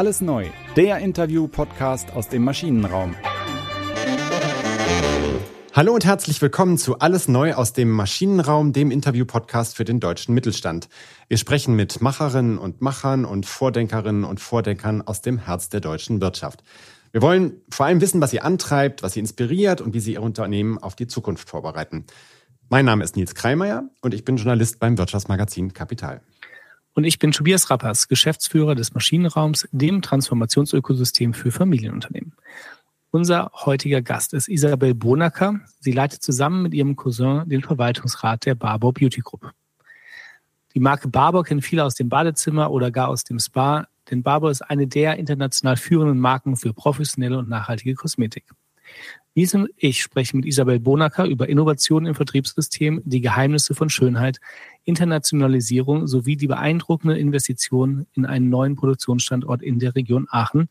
Alles neu, der Interview-Podcast aus dem Maschinenraum. Hallo und herzlich willkommen zu Alles Neu aus dem Maschinenraum, dem Interview-Podcast für den deutschen Mittelstand. Wir sprechen mit Macherinnen und Machern und Vordenkerinnen und Vordenkern aus dem Herz der deutschen Wirtschaft. Wir wollen vor allem wissen, was sie antreibt, was sie inspiriert und wie sie ihr Unternehmen auf die Zukunft vorbereiten. Mein Name ist Nils Kreimeier und ich bin Journalist beim Wirtschaftsmagazin Kapital. Und ich bin Tobias Rappers, Geschäftsführer des Maschinenraums, dem Transformationsökosystem für Familienunternehmen. Unser heutiger Gast ist Isabel Bonacker. Sie leitet zusammen mit ihrem Cousin den Verwaltungsrat der Barbour Beauty Group. Die Marke Barbour kennen viele aus dem Badezimmer oder gar aus dem Spa, denn Barbour ist eine der international führenden Marken für professionelle und nachhaltige Kosmetik. Ich sprechen mit Isabel Bonacker über Innovationen im Vertriebssystem, die Geheimnisse von Schönheit, Internationalisierung sowie die beeindruckende Investition in einen neuen Produktionsstandort in der Region Aachen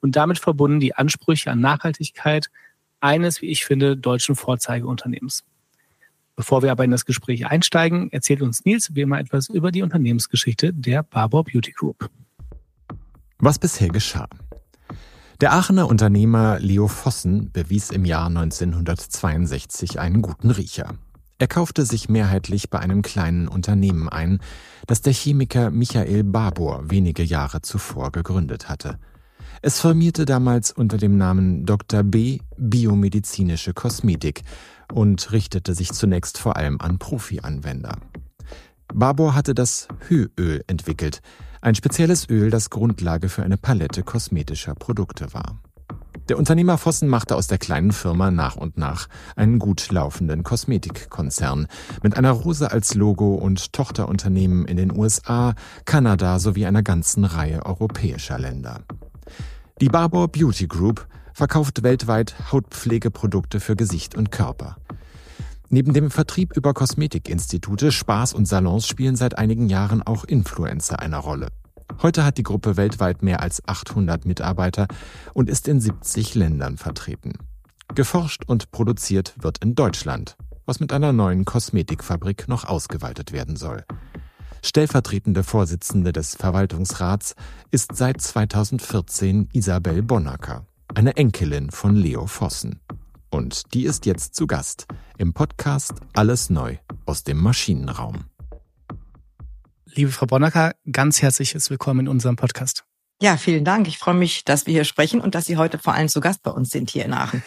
und damit verbunden die Ansprüche an Nachhaltigkeit eines, wie ich finde, deutschen Vorzeigeunternehmens. Bevor wir aber in das Gespräch einsteigen, erzählt uns Nils wie immer etwas über die Unternehmensgeschichte der Barbour Beauty Group. Was bisher geschah. Der Aachener Unternehmer Leo Vossen bewies im Jahr 1962 einen guten Riecher. Er kaufte sich mehrheitlich bei einem kleinen Unternehmen ein, das der Chemiker Michael Barbour wenige Jahre zuvor gegründet hatte. Es firmierte damals unter dem Namen Dr. B Biomedizinische Kosmetik und richtete sich zunächst vor allem an Profi-Anwender. Barbour hatte das Hüöl entwickelt, ein spezielles Öl, das Grundlage für eine Palette kosmetischer Produkte war. Der Unternehmer Vossen machte aus der kleinen Firma nach und nach einen gut laufenden Kosmetikkonzern mit einer Rose als Logo und Tochterunternehmen in den USA, Kanada sowie einer ganzen Reihe europäischer Länder. Die Barbour Beauty Group verkauft weltweit Hautpflegeprodukte für Gesicht und Körper. Neben dem Vertrieb über Kosmetikinstitute, Spaß und Salons spielen seit einigen Jahren auch Influencer eine Rolle. Heute hat die Gruppe weltweit mehr als 800 Mitarbeiter und ist in 70 Ländern vertreten. Geforscht und produziert wird in Deutschland, was mit einer neuen Kosmetikfabrik noch ausgeweitet werden soll. Stellvertretende Vorsitzende des Verwaltungsrats ist seit 2014 Isabel Bonacker, eine Enkelin von Leo Vossen. Und die ist jetzt zu Gast im Podcast Alles Neu aus dem Maschinenraum. Liebe Frau Bonacker, ganz herzliches Willkommen in unserem Podcast. Ja, vielen Dank. Ich freue mich, dass wir hier sprechen und dass Sie heute vor allem zu Gast bei uns sind hier in Aachen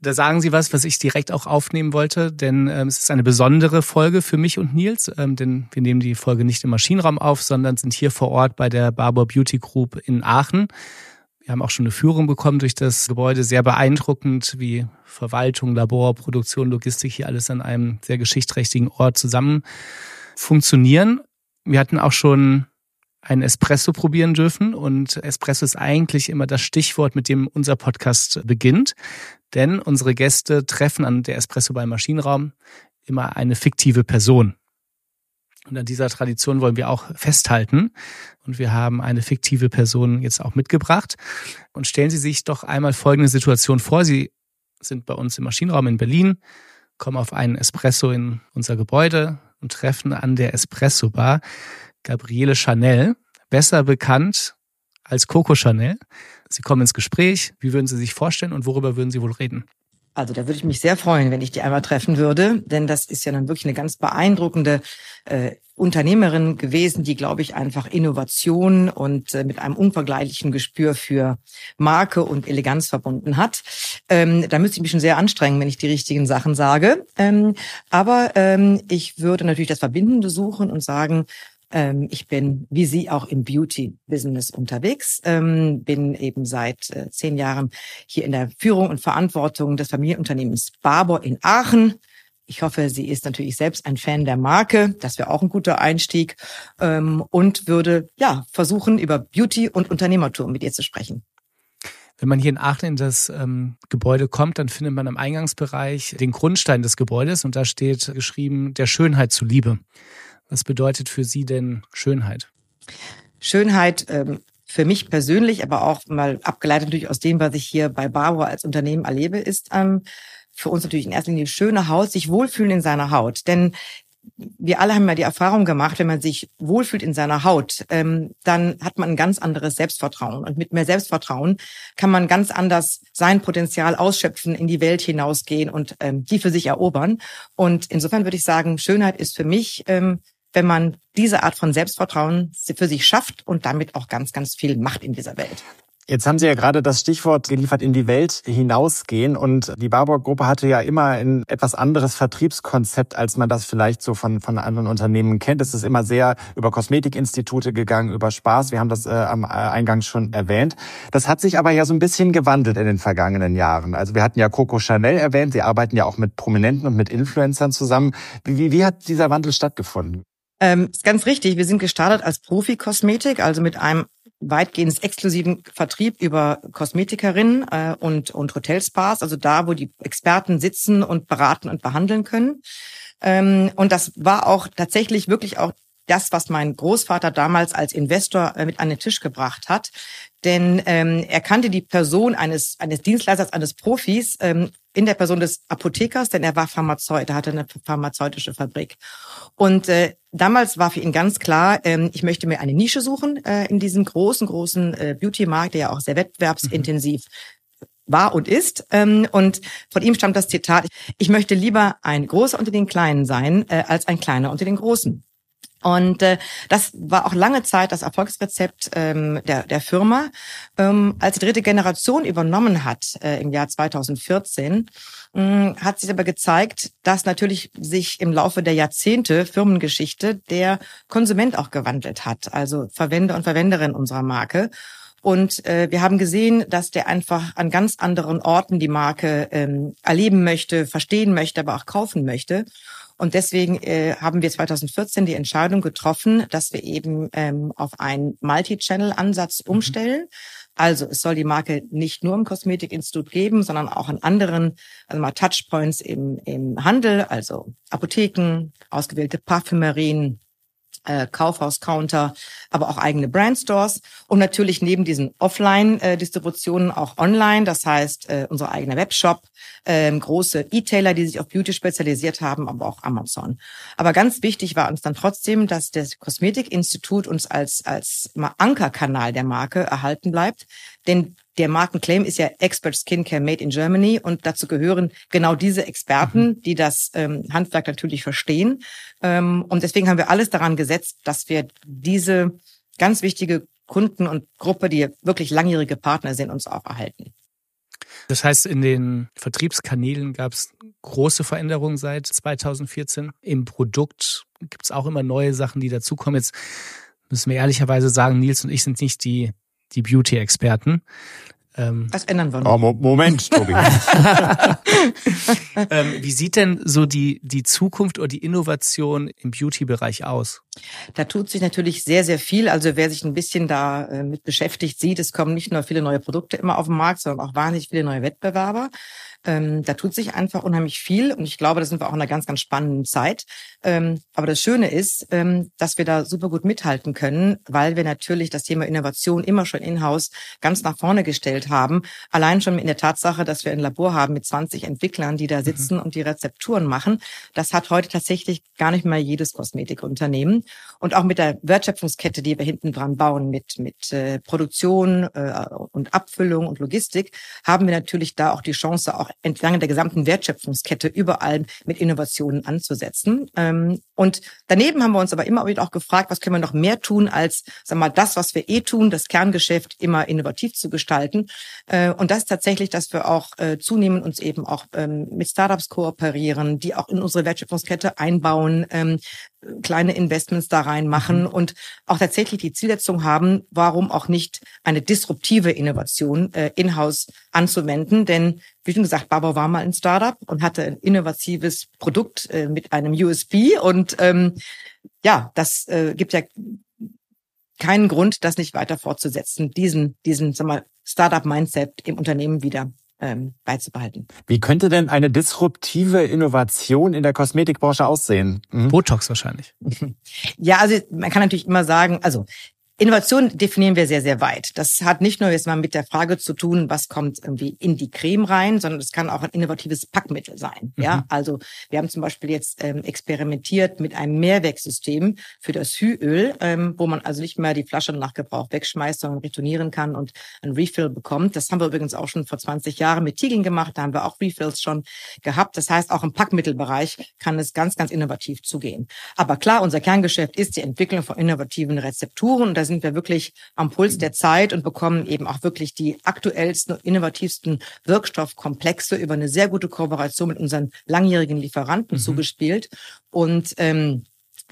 da sagen Sie was, was ich direkt auch aufnehmen wollte, denn ähm, es ist eine besondere Folge für mich und Nils, ähm, denn wir nehmen die Folge nicht im Maschinenraum auf, sondern sind hier vor Ort bei der Barbour Beauty Group in Aachen. Wir haben auch schon eine Führung bekommen durch das Gebäude, sehr beeindruckend, wie Verwaltung, Labor, Produktion, Logistik hier alles an einem sehr geschichtsträchtigen Ort zusammen funktionieren. Wir hatten auch schon einen Espresso probieren dürfen. Und Espresso ist eigentlich immer das Stichwort, mit dem unser Podcast beginnt. Denn unsere Gäste treffen an der Espresso beim Maschinenraum immer eine fiktive Person. Und an dieser Tradition wollen wir auch festhalten. Und wir haben eine fiktive Person jetzt auch mitgebracht. Und stellen Sie sich doch einmal folgende Situation vor. Sie sind bei uns im Maschinenraum in Berlin, kommen auf einen Espresso in unser Gebäude und treffen an der Espresso Bar Gabriele Chanel, besser bekannt als Coco Chanel. Sie kommen ins Gespräch. Wie würden Sie sich vorstellen und worüber würden Sie wohl reden? Also da würde ich mich sehr freuen, wenn ich die einmal treffen würde, denn das ist ja dann wirklich eine ganz beeindruckende äh, Unternehmerin gewesen, die, glaube ich, einfach Innovation und äh, mit einem unvergleichlichen Gespür für Marke und Eleganz verbunden hat. Ähm, da müsste ich mich schon sehr anstrengen, wenn ich die richtigen Sachen sage. Ähm, aber ähm, ich würde natürlich das Verbindende suchen und sagen, ähm, ich bin wie Sie auch im Beauty-Business unterwegs, ähm, bin eben seit äh, zehn Jahren hier in der Führung und Verantwortung des Familienunternehmens Barbour in Aachen. Ich hoffe, sie ist natürlich selbst ein Fan der Marke. Das wäre auch ein guter Einstieg. Ähm, und würde ja versuchen, über Beauty und Unternehmertum mit ihr zu sprechen. Wenn man hier in Aachen in das ähm, Gebäude kommt, dann findet man im Eingangsbereich den Grundstein des Gebäudes und da steht geschrieben, der Schönheit zuliebe. Was bedeutet für Sie denn Schönheit? Schönheit ähm, für mich persönlich, aber auch mal abgeleitet natürlich aus dem, was ich hier bei Barbour als Unternehmen erlebe, ist ähm, für uns natürlich in erster Linie schöne Haut, sich wohlfühlen in seiner Haut. Denn wir alle haben ja die Erfahrung gemacht, wenn man sich wohlfühlt in seiner Haut, ähm, dann hat man ein ganz anderes Selbstvertrauen. Und mit mehr Selbstvertrauen kann man ganz anders sein Potenzial ausschöpfen, in die Welt hinausgehen und ähm, die für sich erobern. Und insofern würde ich sagen, Schönheit ist für mich, ähm, wenn man diese Art von Selbstvertrauen für sich schafft und damit auch ganz, ganz viel macht in dieser Welt. Jetzt haben Sie ja gerade das Stichwort geliefert, in die Welt hinausgehen. Und die Barbour-Gruppe hatte ja immer ein etwas anderes Vertriebskonzept, als man das vielleicht so von, von anderen Unternehmen kennt. Es ist immer sehr über Kosmetikinstitute gegangen, über Spaß. Wir haben das äh, am Eingang schon erwähnt. Das hat sich aber ja so ein bisschen gewandelt in den vergangenen Jahren. Also wir hatten ja Coco Chanel erwähnt. Sie arbeiten ja auch mit Prominenten und mit Influencern zusammen. Wie, wie hat dieser Wandel stattgefunden? Ähm, ist ganz richtig. Wir sind gestartet als Profi-Kosmetik, also mit einem weitgehend exklusiven Vertrieb über Kosmetikerinnen äh, und, und Hotelspas, also da, wo die Experten sitzen und beraten und behandeln können. Ähm, und das war auch tatsächlich wirklich auch das, was mein Großvater damals als Investor äh, mit an den Tisch gebracht hat. Denn ähm, er kannte die Person eines, eines Dienstleisters, eines Profis ähm, in der Person des Apothekers, denn er war Pharmazeut, er hatte eine pharmazeutische Fabrik. Und äh, damals war für ihn ganz klar, ähm, ich möchte mir eine Nische suchen äh, in diesem großen, großen äh, Beauty-Markt, der ja auch sehr wettbewerbsintensiv mhm. war und ist. Ähm, und von ihm stammt das Zitat, ich möchte lieber ein Großer unter den Kleinen sein, äh, als ein Kleiner unter den Großen. Und äh, das war auch lange Zeit das Erfolgsrezept ähm, der, der Firma. Ähm, als die dritte Generation übernommen hat äh, im Jahr 2014, äh, hat sich aber gezeigt, dass natürlich sich im Laufe der Jahrzehnte Firmengeschichte der Konsument auch gewandelt hat, also Verwender und Verwenderin unserer Marke. Und äh, wir haben gesehen, dass der einfach an ganz anderen Orten die Marke ähm, erleben möchte, verstehen möchte, aber auch kaufen möchte. Und deswegen äh, haben wir 2014 die Entscheidung getroffen, dass wir eben ähm, auf einen Multi-Channel-Ansatz mhm. umstellen. Also es soll die Marke nicht nur im Kosmetikinstitut geben, sondern auch an anderen also mal Touchpoints im, im Handel, also Apotheken, ausgewählte Parfümerien, äh, Kaufhaus-Counter, aber auch eigene Brandstores und natürlich neben diesen Offline-Distributionen auch online, das heißt äh, unser eigener Webshop, äh, große E-Tailer, die sich auf Beauty spezialisiert haben, aber auch Amazon. Aber ganz wichtig war uns dann trotzdem, dass das Kosmetikinstitut uns als, als Ankerkanal der Marke erhalten bleibt, denn der Markenclaim ist ja Expert Skincare Made in Germany und dazu gehören genau diese Experten, mhm. die das ähm, Handwerk natürlich verstehen. Ähm, und deswegen haben wir alles daran gesetzt, dass wir diese ganz wichtige Kunden und Gruppe, die wirklich langjährige Partner sind, uns auch erhalten. Das heißt, in den Vertriebskanälen gab es große Veränderungen seit 2014. Im Produkt gibt es auch immer neue Sachen, die dazukommen. Jetzt müssen wir ehrlicherweise sagen, Nils und ich sind nicht die die Beauty-Experten. Ähm, das ändern wir noch. Oh, Moment, Tobi. ähm, wie sieht denn so die, die Zukunft oder die Innovation im Beauty-Bereich aus? Da tut sich natürlich sehr, sehr viel. Also wer sich ein bisschen da äh, mit beschäftigt, sieht, es kommen nicht nur viele neue Produkte immer auf den Markt, sondern auch wahnsinnig viele neue Wettbewerber. Ähm, da tut sich einfach unheimlich viel und ich glaube, da sind wir auch in einer ganz, ganz spannenden Zeit. Ähm, aber das Schöne ist, ähm, dass wir da super gut mithalten können, weil wir natürlich das Thema Innovation immer schon in-house ganz nach vorne gestellt haben. Allein schon in der Tatsache, dass wir ein Labor haben mit 20 Entwicklern, die da mhm. sitzen mhm. und die Rezepturen machen. Das hat heute tatsächlich gar nicht mal jedes Kosmetikunternehmen. Und auch mit der Wertschöpfungskette, die wir hinten dran bauen, mit, mit äh, Produktion äh, und Abfüllung und Logistik, haben wir natürlich da auch die Chance, auch entlang der gesamten Wertschöpfungskette überall mit Innovationen anzusetzen. Ähm, und daneben haben wir uns aber immer wieder auch gefragt, was können wir noch mehr tun, als sag mal, das, was wir eh tun, das Kerngeschäft immer innovativ zu gestalten. Äh, und das ist tatsächlich, dass wir auch äh, zunehmend uns eben auch ähm, mit Startups kooperieren, die auch in unsere Wertschöpfungskette einbauen, ähm, kleine Investments da reinmachen mhm. und auch tatsächlich die Zielsetzung haben, warum auch nicht eine disruptive Innovation äh, in-house anzuwenden. Denn wie schon gesagt, Barbara war mal ein Startup und hatte ein innovatives Produkt äh, mit einem USB und ähm, ja, das äh, gibt ja keinen Grund, das nicht weiter fortzusetzen, diesen, diesen, sag mal, Startup-Mindset im Unternehmen wieder ähm, beizubehalten. Wie könnte denn eine disruptive Innovation in der Kosmetikbranche aussehen? Mhm. Botox wahrscheinlich. ja, also man kann natürlich immer sagen, also Innovation definieren wir sehr, sehr weit. Das hat nicht nur jetzt mal mit der Frage zu tun, was kommt irgendwie in die Creme rein, sondern es kann auch ein innovatives Packmittel sein. Mhm. Ja, also wir haben zum Beispiel jetzt ähm, experimentiert mit einem Mehrwegsystem für das Hüöl, ähm, wo man also nicht mehr die Flasche nach Gebrauch wegschmeißt, sondern retournieren kann und ein Refill bekommt. Das haben wir übrigens auch schon vor 20 Jahren mit Tiegeln gemacht. Da haben wir auch Refills schon gehabt. Das heißt, auch im Packmittelbereich kann es ganz, ganz innovativ zugehen. Aber klar, unser Kerngeschäft ist die Entwicklung von innovativen Rezepturen. Und sind wir wirklich am Puls der Zeit und bekommen eben auch wirklich die aktuellsten und innovativsten Wirkstoffkomplexe über eine sehr gute Kooperation mit unseren langjährigen Lieferanten mhm. zugespielt. Und ähm,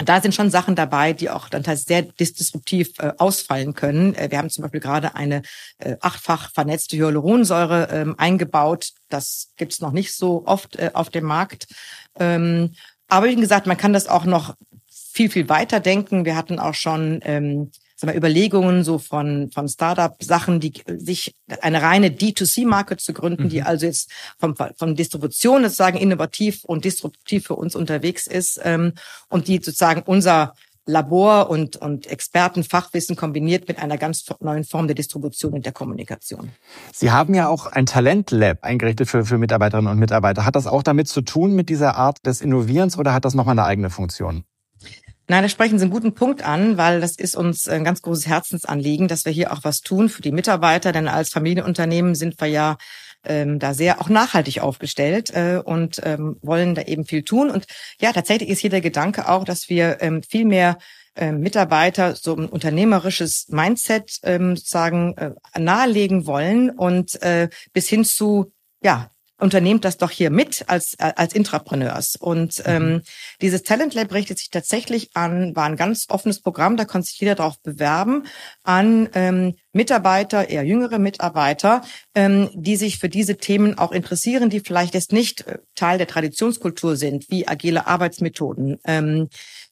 da sind schon Sachen dabei, die auch dann sehr disruptiv äh, ausfallen können. Äh, wir haben zum Beispiel gerade eine äh, achtfach vernetzte Hyaluronsäure ähm, eingebaut. Das gibt's noch nicht so oft äh, auf dem Markt. Ähm, aber wie gesagt, man kann das auch noch viel, viel weiter denken. Wir hatten auch schon ähm, sag mal, Überlegungen so von, von Startup-Sachen, die sich eine reine D2C-Marke zu gründen, mhm. die also jetzt vom, von Distribution sozusagen innovativ und disruptiv für uns unterwegs ist ähm, und die sozusagen unser Labor und, und Expertenfachwissen kombiniert mit einer ganz neuen Form der Distribution und der Kommunikation. Sie haben ja auch ein Talentlab eingerichtet für, für Mitarbeiterinnen und Mitarbeiter. Hat das auch damit zu tun mit dieser Art des Innovierens oder hat das nochmal eine eigene Funktion? Nein, da sprechen Sie einen guten Punkt an, weil das ist uns ein ganz großes Herzensanliegen, dass wir hier auch was tun für die Mitarbeiter, denn als Familienunternehmen sind wir ja ähm, da sehr auch nachhaltig aufgestellt äh, und ähm, wollen da eben viel tun. Und ja, tatsächlich ist hier der Gedanke auch, dass wir ähm, viel mehr ähm, Mitarbeiter so ein unternehmerisches Mindset ähm, sozusagen äh, nahelegen wollen und äh, bis hin zu ja unternehmt das doch hier mit als, als Intrapreneurs. Und mhm. ähm, dieses Talent Lab richtet sich tatsächlich an, war ein ganz offenes Programm, da konnte sich jeder darauf bewerben, an ähm, Mitarbeiter, eher jüngere Mitarbeiter, ähm, die sich für diese Themen auch interessieren, die vielleicht jetzt nicht äh, Teil der Traditionskultur sind, wie agile Arbeitsmethoden, ähm,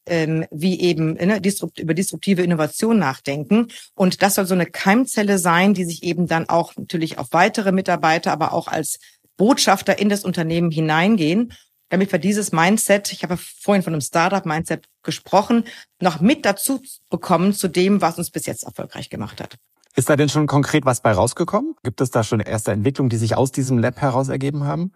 ähm, wie eben ne, disrupt, über disruptive Innovation nachdenken. Und das soll so eine Keimzelle sein, die sich eben dann auch natürlich auf weitere Mitarbeiter, aber auch als Botschafter in das Unternehmen hineingehen, damit wir dieses Mindset, ich habe vorhin von einem Startup-Mindset gesprochen, noch mit dazu bekommen zu dem, was uns bis jetzt erfolgreich gemacht hat. Ist da denn schon konkret was bei rausgekommen? Gibt es da schon erste Entwicklungen, die sich aus diesem Lab heraus ergeben haben?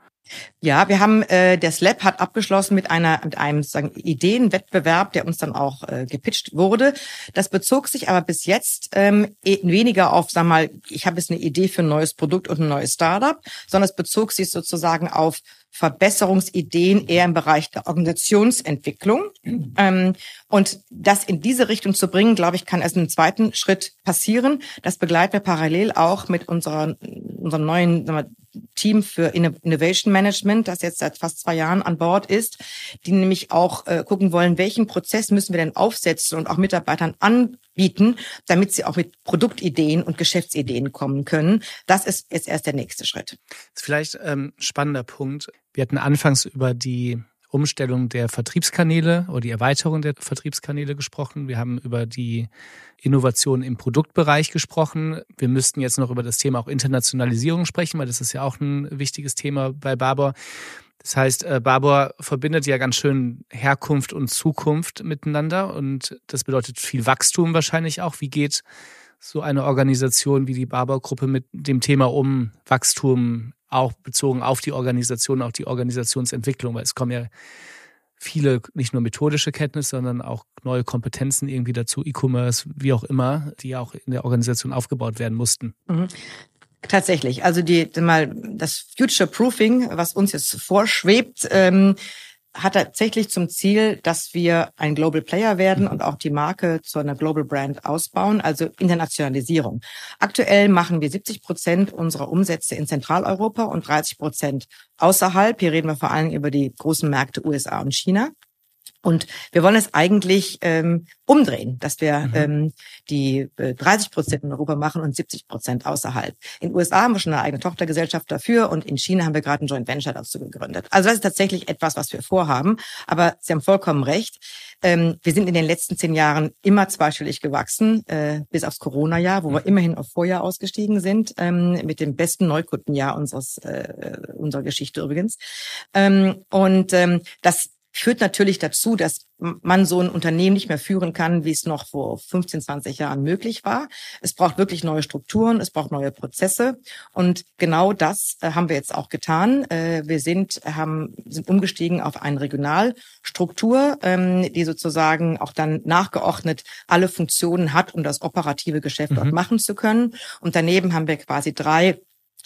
Ja, wir haben, äh, das Lab hat abgeschlossen mit einer, mit einem sagen, Ideenwettbewerb, der uns dann auch äh, gepitcht wurde. Das bezog sich aber bis jetzt ähm, e, weniger auf, sag mal, ich habe jetzt eine Idee für ein neues Produkt und ein neues Startup, sondern es bezog sich sozusagen auf Verbesserungsideen eher im Bereich der Organisationsentwicklung. Ähm, und das in diese Richtung zu bringen, glaube ich, kann erst im zweiten Schritt passieren. Das begleiten wir parallel auch mit unserer, unserem neuen wir, Team für Innovation Management, das jetzt seit fast zwei Jahren an Bord ist, die nämlich auch äh, gucken wollen, welchen Prozess müssen wir denn aufsetzen und auch Mitarbeitern anbieten, damit sie auch mit Produktideen und Geschäftsideen kommen können. Das ist jetzt erst der nächste Schritt. Vielleicht ähm, spannender Punkt. Wir hatten anfangs über die Umstellung der Vertriebskanäle oder die Erweiterung der Vertriebskanäle gesprochen. Wir haben über die Innovation im Produktbereich gesprochen. Wir müssten jetzt noch über das Thema auch Internationalisierung sprechen, weil das ist ja auch ein wichtiges Thema bei Barbour. Das heißt, äh, Barbour verbindet ja ganz schön Herkunft und Zukunft miteinander und das bedeutet viel Wachstum wahrscheinlich auch. Wie geht so eine Organisation wie die Barbour-Gruppe mit dem Thema um Wachstum, auch bezogen auf die Organisation, auch die Organisationsentwicklung, weil es kommen ja viele, nicht nur methodische Kenntnisse, sondern auch neue Kompetenzen irgendwie dazu, E-Commerce, wie auch immer, die auch in der Organisation aufgebaut werden mussten. Mhm. Tatsächlich. Also die mal das Future Proofing, was uns jetzt vorschwebt, ähm, hat tatsächlich zum Ziel, dass wir ein Global Player werden und auch die Marke zu einer Global Brand ausbauen, also Internationalisierung. Aktuell machen wir 70 Prozent unserer Umsätze in Zentraleuropa und 30 Prozent außerhalb. Hier reden wir vor allem über die großen Märkte USA und China. Und wir wollen es eigentlich ähm, umdrehen, dass wir mhm. ähm, die äh, 30 Prozent in Europa machen und 70 Prozent außerhalb. In den USA haben wir schon eine eigene Tochtergesellschaft dafür und in China haben wir gerade ein Joint Venture dazu gegründet. Also das ist tatsächlich etwas, was wir vorhaben. Aber Sie haben vollkommen recht. Ähm, wir sind in den letzten zehn Jahren immer zweistellig gewachsen, äh, bis aufs Corona-Jahr, wo wir mhm. immerhin auf Vorjahr ausgestiegen sind, ähm, mit dem besten Neukundenjahr unseres, äh, unserer Geschichte übrigens. Ähm, und ähm, das führt natürlich dazu, dass man so ein Unternehmen nicht mehr führen kann, wie es noch vor 15, 20 Jahren möglich war. Es braucht wirklich neue Strukturen, es braucht neue Prozesse. Und genau das äh, haben wir jetzt auch getan. Äh, wir sind, haben, sind umgestiegen auf eine Regionalstruktur, ähm, die sozusagen auch dann nachgeordnet alle Funktionen hat, um das operative Geschäft mhm. dort machen zu können. Und daneben haben wir quasi drei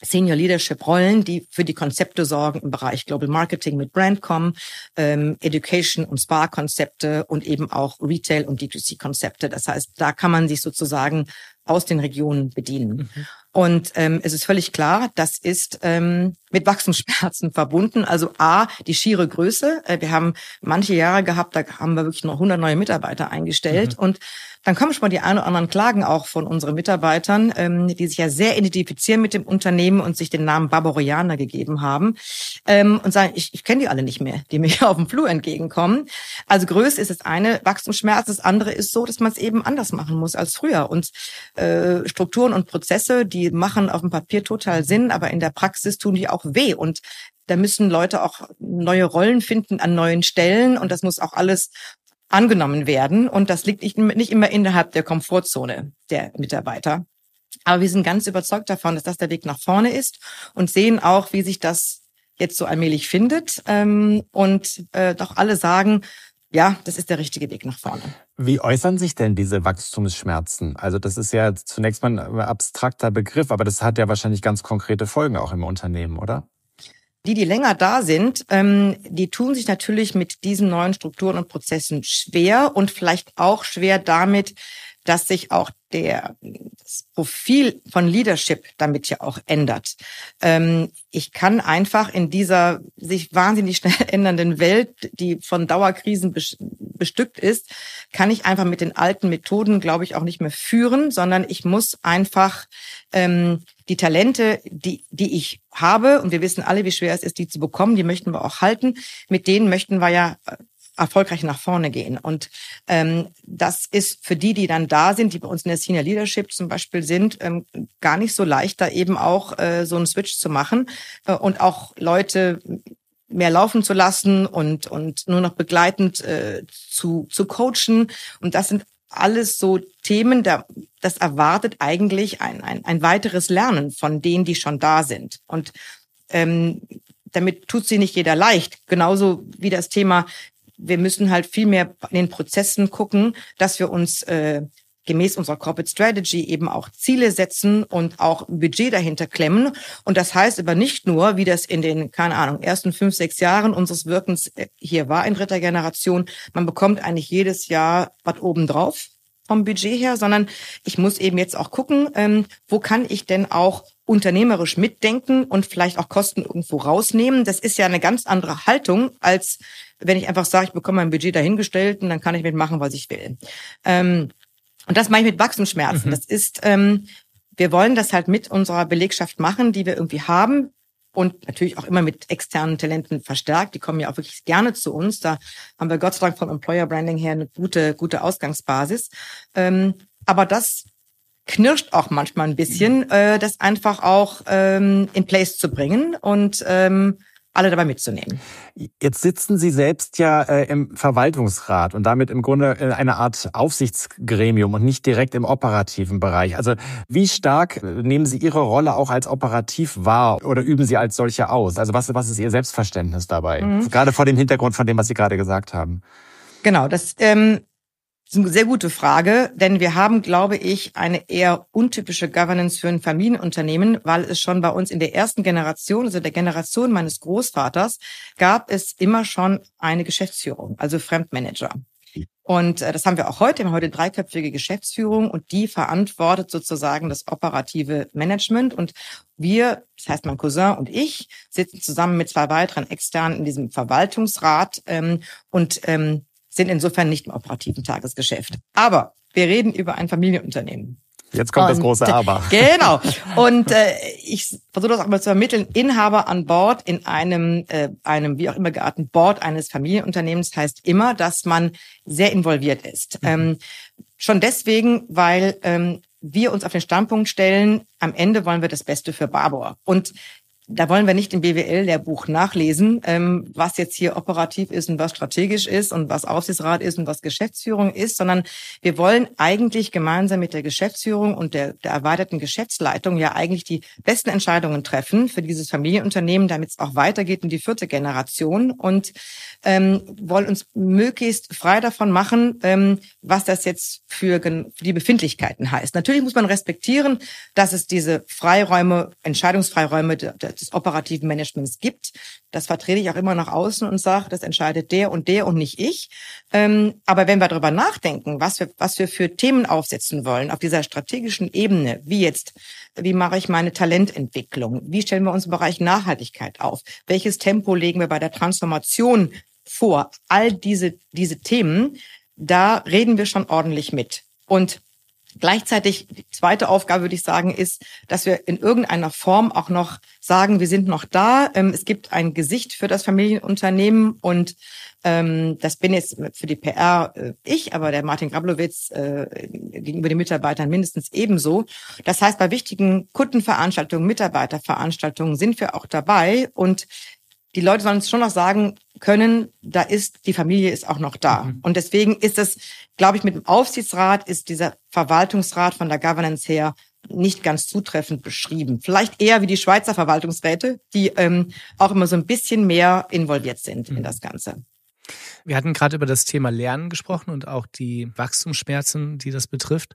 Senior Leadership Rollen, die für die Konzepte sorgen im Bereich Global Marketing mit Brandcom, ähm, Education und Spa Konzepte und eben auch Retail und D2C Konzepte. Das heißt, da kann man sich sozusagen aus den Regionen bedienen. Mhm. Und ähm, es ist völlig klar, das ist ähm, mit Wachstumsschmerzen verbunden. Also A, die schiere Größe. Äh, wir haben manche Jahre gehabt, da haben wir wirklich noch 100 neue Mitarbeiter eingestellt. Mhm. Und dann kommen schon mal die ein oder anderen Klagen auch von unseren Mitarbeitern, ähm, die sich ja sehr identifizieren mit dem Unternehmen und sich den Namen Barbarianer gegeben haben ähm, und sagen, ich, ich kenne die alle nicht mehr, die mir hier auf dem Flur entgegenkommen. Also Größe ist das eine, Wachstumsschmerz, das andere ist so, dass man es eben anders machen muss als früher. Und äh, Strukturen und Prozesse, die machen auf dem Papier total Sinn, aber in der Praxis tun die auch weh. Und da müssen Leute auch neue Rollen finden an neuen Stellen und das muss auch alles angenommen werden. Und das liegt nicht immer innerhalb der Komfortzone der Mitarbeiter. Aber wir sind ganz überzeugt davon, dass das der Weg nach vorne ist und sehen auch, wie sich das jetzt so allmählich findet. Ähm, und äh, doch alle sagen, ja, das ist der richtige Weg nach vorne. Wie äußern sich denn diese Wachstumsschmerzen? Also das ist ja zunächst mal ein abstrakter Begriff, aber das hat ja wahrscheinlich ganz konkrete Folgen auch im Unternehmen, oder? Die, die länger da sind, ähm, die tun sich natürlich mit diesen neuen Strukturen und Prozessen schwer und vielleicht auch schwer damit, dass sich auch der, das Profil von Leadership damit ja auch ändert. Ähm, ich kann einfach in dieser sich wahnsinnig schnell ändernden Welt, die von Dauerkrisen bestückt ist, kann ich einfach mit den alten Methoden, glaube ich, auch nicht mehr führen, sondern ich muss einfach ähm, die Talente, die, die ich habe, und wir wissen alle, wie schwer es ist, die zu bekommen, die möchten wir auch halten, mit denen möchten wir ja erfolgreich nach vorne gehen. Und ähm, das ist für die, die dann da sind, die bei uns in der Senior Leadership zum Beispiel sind, ähm, gar nicht so leicht, da eben auch äh, so einen Switch zu machen äh, und auch Leute mehr laufen zu lassen und und nur noch begleitend äh, zu zu coachen und das sind alles so Themen, da, das erwartet eigentlich ein, ein, ein weiteres Lernen von denen, die schon da sind. Und ähm, damit tut sie nicht jeder leicht. Genauso wie das Thema, wir müssen halt viel mehr in den Prozessen gucken, dass wir uns äh, gemäß unserer Corporate Strategy eben auch Ziele setzen und auch ein Budget dahinter klemmen. Und das heißt aber nicht nur, wie das in den, keine Ahnung, ersten fünf, sechs Jahren unseres Wirkens äh, hier war in dritter Generation, man bekommt eigentlich jedes Jahr was obendrauf vom Budget her, sondern ich muss eben jetzt auch gucken, ähm, wo kann ich denn auch unternehmerisch mitdenken und vielleicht auch Kosten irgendwo rausnehmen. Das ist ja eine ganz andere Haltung, als wenn ich einfach sage, ich bekomme mein Budget dahingestellt und dann kann ich mitmachen, was ich will. Ähm, und das mache ich mit Wachstumsschmerzen. Mhm. Das ist, ähm, wir wollen das halt mit unserer Belegschaft machen, die wir irgendwie haben und natürlich auch immer mit externen Talenten verstärkt. Die kommen ja auch wirklich gerne zu uns. Da haben wir Gott sei Dank vom Employer Branding her eine gute, gute Ausgangsbasis. Ähm, aber das knirscht auch manchmal ein bisschen, äh, das einfach auch ähm, in place zu bringen und ähm, alle dabei mitzunehmen. Jetzt sitzen Sie selbst ja äh, im Verwaltungsrat und damit im Grunde äh, eine Art Aufsichtsgremium und nicht direkt im operativen Bereich. Also wie stark äh, nehmen Sie Ihre Rolle auch als operativ wahr oder üben Sie als solche aus? Also was, was ist Ihr Selbstverständnis dabei? Mhm. Gerade vor dem Hintergrund von dem, was Sie gerade gesagt haben. Genau, das ähm, das ist eine sehr gute Frage, denn wir haben, glaube ich, eine eher untypische Governance für ein Familienunternehmen, weil es schon bei uns in der ersten Generation, also der Generation meines Großvaters, gab es immer schon eine Geschäftsführung, also Fremdmanager. Und äh, das haben wir auch heute. Wir haben heute dreiköpfige Geschäftsführung und die verantwortet sozusagen das operative Management. Und wir, das heißt mein Cousin und ich, sitzen zusammen mit zwei weiteren Externen in diesem Verwaltungsrat ähm, und ähm, sind insofern nicht im operativen Tagesgeschäft. Aber wir reden über ein Familienunternehmen. Jetzt kommt und, das große Aber. Genau. Und äh, ich versuche das auch mal zu vermitteln. Inhaber an Bord in einem, äh, einem wie auch immer gearteten Board eines Familienunternehmens heißt immer, dass man sehr involviert ist. Mhm. Ähm, schon deswegen, weil ähm, wir uns auf den Standpunkt stellen, am Ende wollen wir das Beste für Barbour. Und da wollen wir nicht im BWL-Lehrbuch nachlesen, ähm, was jetzt hier operativ ist und was strategisch ist und was Aufsichtsrat ist und was Geschäftsführung ist, sondern wir wollen eigentlich gemeinsam mit der Geschäftsführung und der, der erweiterten Geschäftsleitung ja eigentlich die besten Entscheidungen treffen für dieses Familienunternehmen, damit es auch weitergeht in die vierte Generation und ähm, wollen uns möglichst frei davon machen, ähm, was das jetzt für, für die Befindlichkeiten heißt. Natürlich muss man respektieren, dass es diese Freiräume, Entscheidungsfreiräume des operativen Managements gibt. Das vertrete ich auch immer nach außen und sage, das entscheidet der und der und nicht ich. Ähm, aber wenn wir darüber nachdenken, was wir, was wir für Themen aufsetzen wollen auf dieser strategischen Ebene, wie jetzt, wie mache ich meine Talententwicklung, wie stellen wir uns im Bereich Nachhaltigkeit auf, welches Tempo legen wir bei der Transformation vor, all diese, diese Themen, da reden wir schon ordentlich mit. Und Gleichzeitig, die zweite Aufgabe, würde ich sagen, ist, dass wir in irgendeiner Form auch noch sagen, wir sind noch da. Ähm, es gibt ein Gesicht für das Familienunternehmen und ähm, das bin jetzt für die PR äh, ich, aber der Martin Grablowitz äh, gegenüber den Mitarbeitern mindestens ebenso. Das heißt, bei wichtigen Kundenveranstaltungen, Mitarbeiterveranstaltungen sind wir auch dabei und die Leute sollen uns schon noch sagen können, da ist, die Familie ist auch noch da. Mhm. Und deswegen ist es, glaube ich, mit dem Aufsichtsrat ist dieser Verwaltungsrat von der Governance her nicht ganz zutreffend beschrieben. Vielleicht eher wie die Schweizer Verwaltungsräte, die ähm, auch immer so ein bisschen mehr involviert sind mhm. in das Ganze. Wir hatten gerade über das Thema Lernen gesprochen und auch die Wachstumsschmerzen, die das betrifft.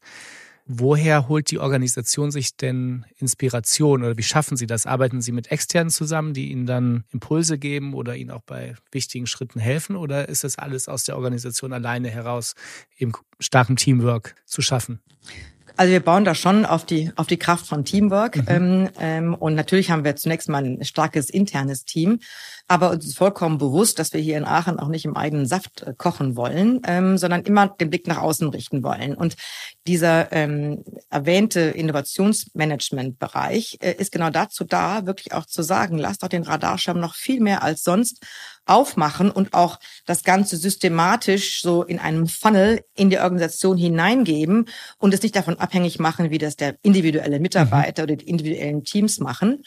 Woher holt die Organisation sich denn Inspiration oder wie schaffen Sie das? Arbeiten Sie mit Externen zusammen, die Ihnen dann Impulse geben oder Ihnen auch bei wichtigen Schritten helfen? Oder ist das alles aus der Organisation alleine heraus im starken Teamwork zu schaffen? Also wir bauen da schon auf die auf die Kraft von Teamwork mhm. ähm, ähm, und natürlich haben wir zunächst mal ein starkes internes Team, aber uns ist vollkommen bewusst, dass wir hier in Aachen auch nicht im eigenen Saft äh, kochen wollen, ähm, sondern immer den Blick nach außen richten wollen. Und dieser ähm, erwähnte Innovationsmanagement-Bereich äh, ist genau dazu da, wirklich auch zu sagen, lasst doch den Radarschirm noch viel mehr als sonst aufmachen und auch das Ganze systematisch so in einem Funnel in die Organisation hineingeben und es nicht davon abhängig machen, wie das der individuelle Mitarbeiter mhm. oder die individuellen Teams machen.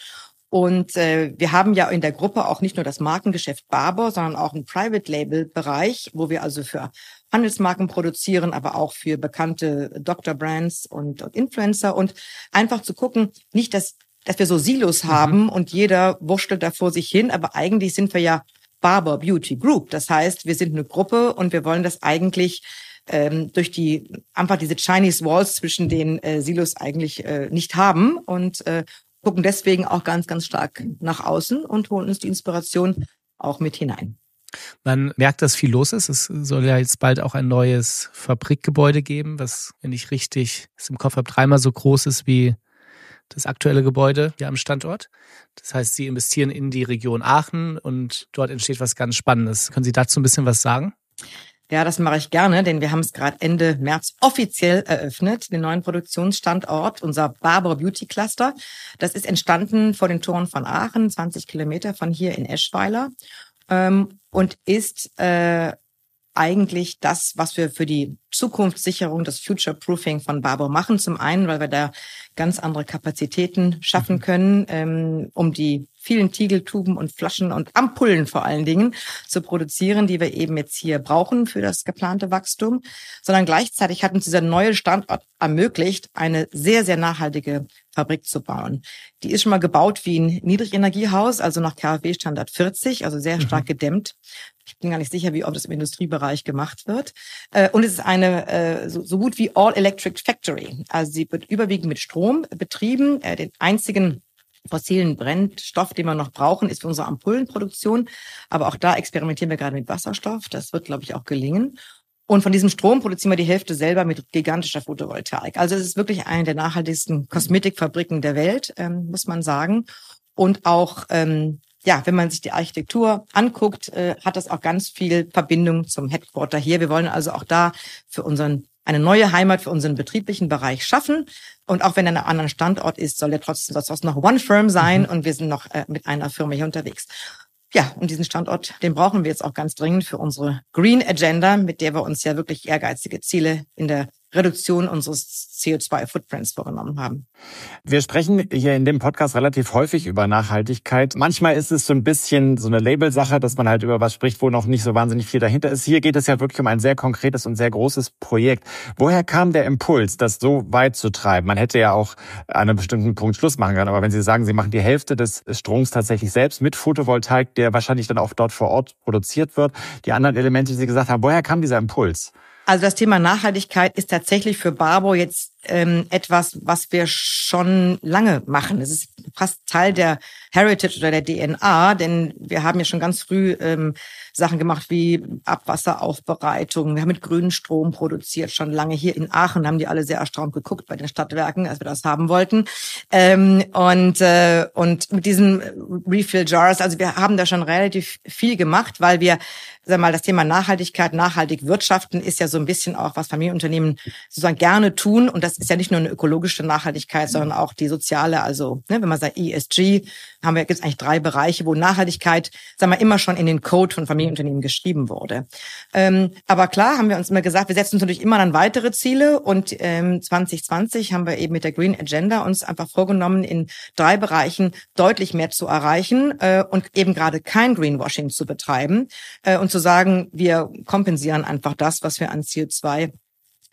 Und äh, wir haben ja in der Gruppe auch nicht nur das Markengeschäft Barber, sondern auch einen Private Label Bereich, wo wir also für Handelsmarken produzieren, aber auch für bekannte Dr. Brands und, und Influencer und einfach zu gucken, nicht, dass, dass wir so Silos mhm. haben und jeder wurschtelt da vor sich hin, aber eigentlich sind wir ja Barber Beauty Group. Das heißt, wir sind eine Gruppe und wir wollen das eigentlich ähm, durch die einfach diese Chinese Walls zwischen den äh, Silos eigentlich äh, nicht haben und äh, gucken deswegen auch ganz, ganz stark nach außen und holen uns die Inspiration auch mit hinein. Man merkt, dass viel los ist. Es soll ja jetzt bald auch ein neues Fabrikgebäude geben, was, wenn ich richtig es im Kopf habe, dreimal so groß ist wie das aktuelle Gebäude hier am Standort. Das heißt, Sie investieren in die Region Aachen und dort entsteht was ganz Spannendes. Können Sie dazu ein bisschen was sagen? Ja, das mache ich gerne, denn wir haben es gerade Ende März offiziell eröffnet, den neuen Produktionsstandort, unser Barber Beauty Cluster. Das ist entstanden vor den Toren von Aachen, 20 Kilometer von hier in Eschweiler ähm, und ist äh, eigentlich das, was wir für die Zukunftssicherung, das Future Proofing von Barber machen. Zum einen, weil wir da ganz andere Kapazitäten schaffen mhm. können, ähm, um die vielen Tiegeltuben und Flaschen und Ampullen vor allen Dingen zu produzieren, die wir eben jetzt hier brauchen für das geplante Wachstum, sondern gleichzeitig hat uns dieser neue Standort ermöglicht, eine sehr, sehr nachhaltige Fabrik zu bauen. Die ist schon mal gebaut wie ein Niedrigenergiehaus, also nach KfW Standard 40, also sehr stark mhm. gedämmt. Ich bin gar nicht sicher, wie oft das im Industriebereich gemacht wird. Äh, und es ist eine äh, so gut wie All-Electric Factory. Also sie wird überwiegend mit Strom betrieben. Äh, den einzigen fossilen Brennstoff, den wir noch brauchen, ist für unsere Ampullenproduktion. Aber auch da experimentieren wir gerade mit Wasserstoff. Das wird, glaube ich, auch gelingen. Und von diesem Strom produzieren wir die Hälfte selber mit gigantischer Photovoltaik. Also es ist wirklich eine der nachhaltigsten Kosmetikfabriken der Welt, ähm, muss man sagen. Und auch, ähm, ja, wenn man sich die Architektur anguckt, äh, hat das auch ganz viel Verbindung zum Headquarter hier. Wir wollen also auch da für unseren eine neue Heimat für unseren betrieblichen Bereich schaffen. Und auch wenn er an einem anderen Standort ist, soll er trotzdem, soll noch One Firm sein mhm. und wir sind noch äh, mit einer Firma hier unterwegs. Ja, und diesen Standort, den brauchen wir jetzt auch ganz dringend für unsere Green Agenda, mit der wir uns ja wirklich ehrgeizige Ziele in der Reduktion unseres CO2-Footprints vorgenommen haben. Wir sprechen hier in dem Podcast relativ häufig über Nachhaltigkeit. Manchmal ist es so ein bisschen so eine Labelsache, dass man halt über was spricht, wo noch nicht so wahnsinnig viel dahinter ist. Hier geht es ja wirklich um ein sehr konkretes und sehr großes Projekt. Woher kam der Impuls, das so weit zu treiben? Man hätte ja auch an einem bestimmten Punkt Schluss machen können. Aber wenn Sie sagen, Sie machen die Hälfte des Stroms tatsächlich selbst mit Photovoltaik, der wahrscheinlich dann auch dort vor Ort produziert wird, die anderen Elemente, die Sie gesagt haben, woher kam dieser Impuls? Also das Thema Nachhaltigkeit ist tatsächlich für Barbo jetzt ähm, etwas, was wir schon lange machen. Es ist fast Teil der Heritage oder der DNA, denn wir haben ja schon ganz früh ähm, Sachen gemacht wie Abwasseraufbereitung. Wir haben mit grünen Strom produziert, schon lange hier in Aachen haben die alle sehr erstaunt geguckt bei den Stadtwerken, als wir das haben wollten. Ähm, und, äh, und mit diesen Refill Jars, also wir haben da schon relativ viel gemacht, weil wir sag mal, das Thema Nachhaltigkeit, nachhaltig wirtschaften ist ja so ein bisschen auch, was Familienunternehmen sozusagen gerne tun. Und das ist ja nicht nur eine ökologische Nachhaltigkeit, sondern auch die soziale. Also, ne, wenn man sagt ESG, haben wir jetzt eigentlich drei Bereiche, wo Nachhaltigkeit, sagen wir, immer schon in den Code von Familienunternehmen geschrieben wurde. Ähm, aber klar haben wir uns immer gesagt, wir setzen uns natürlich immer dann weitere Ziele und ähm, 2020 haben wir eben mit der Green Agenda uns einfach vorgenommen, in drei Bereichen deutlich mehr zu erreichen äh, und eben gerade kein Greenwashing zu betreiben äh, und zu sagen, wir kompensieren einfach das, was wir an CO2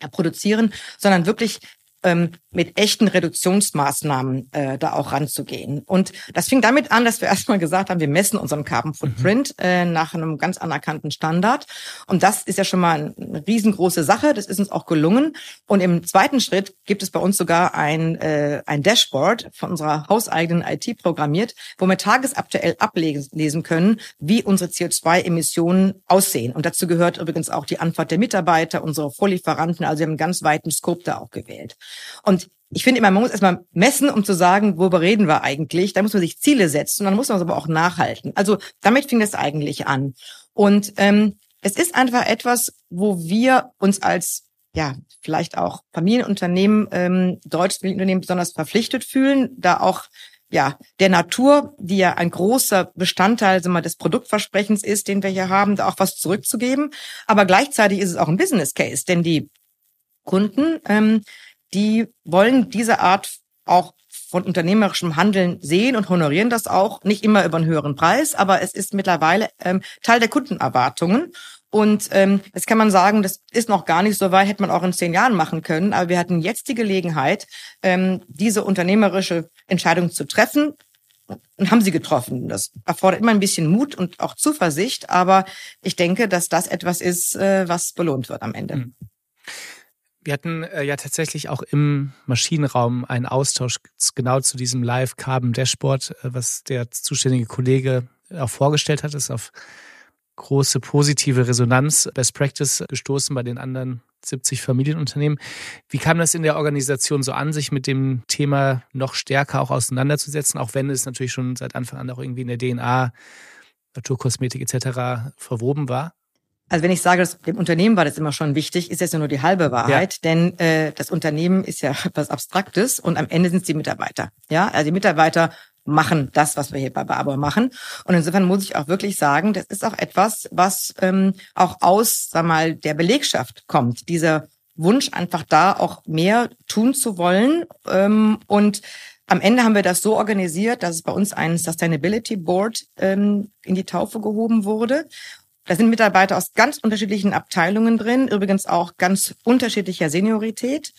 produzieren, sondern wirklich ähm, mit echten Reduktionsmaßnahmen äh, da auch ranzugehen. Und das fing damit an, dass wir erstmal gesagt haben, wir messen unseren Carbon Footprint mhm. äh, nach einem ganz anerkannten Standard. Und das ist ja schon mal eine riesengroße Sache. Das ist uns auch gelungen. Und im zweiten Schritt gibt es bei uns sogar ein, äh, ein Dashboard von unserer hauseigenen IT programmiert, wo wir tagesaktuell ablesen können, wie unsere CO2-Emissionen aussehen. Und dazu gehört übrigens auch die Antwort der Mitarbeiter, unsere Vorlieferanten. Also wir haben einen ganz weiten Scope da auch gewählt. Und ich finde immer, man muss erstmal messen, um zu sagen, worüber reden wir eigentlich. Da muss man sich Ziele setzen und dann muss man es aber auch nachhalten. Also damit fing das eigentlich an. Und ähm, es ist einfach etwas, wo wir uns als ja, vielleicht auch Familienunternehmen, ähm, deutsche Familienunternehmen besonders verpflichtet fühlen, da auch ja, der Natur, die ja ein großer Bestandteil sagen wir, des Produktversprechens ist, den wir hier haben, da auch was zurückzugeben. Aber gleichzeitig ist es auch ein Business Case, denn die Kunden ähm, die wollen diese Art auch von unternehmerischem Handeln sehen und honorieren das auch, nicht immer über einen höheren Preis, aber es ist mittlerweile ähm, Teil der Kundenerwartungen. Und ähm, jetzt kann man sagen, das ist noch gar nicht so weit, hätte man auch in zehn Jahren machen können. Aber wir hatten jetzt die Gelegenheit, ähm, diese unternehmerische Entscheidung zu treffen und haben sie getroffen. Das erfordert immer ein bisschen Mut und auch Zuversicht, aber ich denke, dass das etwas ist, äh, was belohnt wird am Ende. Mhm. Wir hatten äh, ja tatsächlich auch im Maschinenraum einen Austausch genau zu diesem Live Carbon Dashboard, äh, was der zuständige Kollege auch vorgestellt hat, ist auf große positive Resonanz, Best Practice gestoßen bei den anderen 70 Familienunternehmen. Wie kam das in der Organisation so an, sich mit dem Thema noch stärker auch auseinanderzusetzen, auch wenn es natürlich schon seit Anfang an auch irgendwie in der DNA, Naturkosmetik etc. verwoben war? Also wenn ich sage, dass dem Unternehmen war das immer schon wichtig, ist das ja nur die halbe Wahrheit, ja. denn äh, das Unternehmen ist ja etwas Abstraktes und am Ende sind es die Mitarbeiter. Ja, also die Mitarbeiter machen das, was wir hier bei Barbour machen. Und insofern muss ich auch wirklich sagen, das ist auch etwas, was ähm, auch aus, sag mal, der Belegschaft kommt. Dieser Wunsch einfach da auch mehr tun zu wollen ähm, und am Ende haben wir das so organisiert, dass es bei uns ein Sustainability Board ähm, in die Taufe gehoben wurde. Da sind Mitarbeiter aus ganz unterschiedlichen Abteilungen drin, übrigens auch ganz unterschiedlicher Seniorität.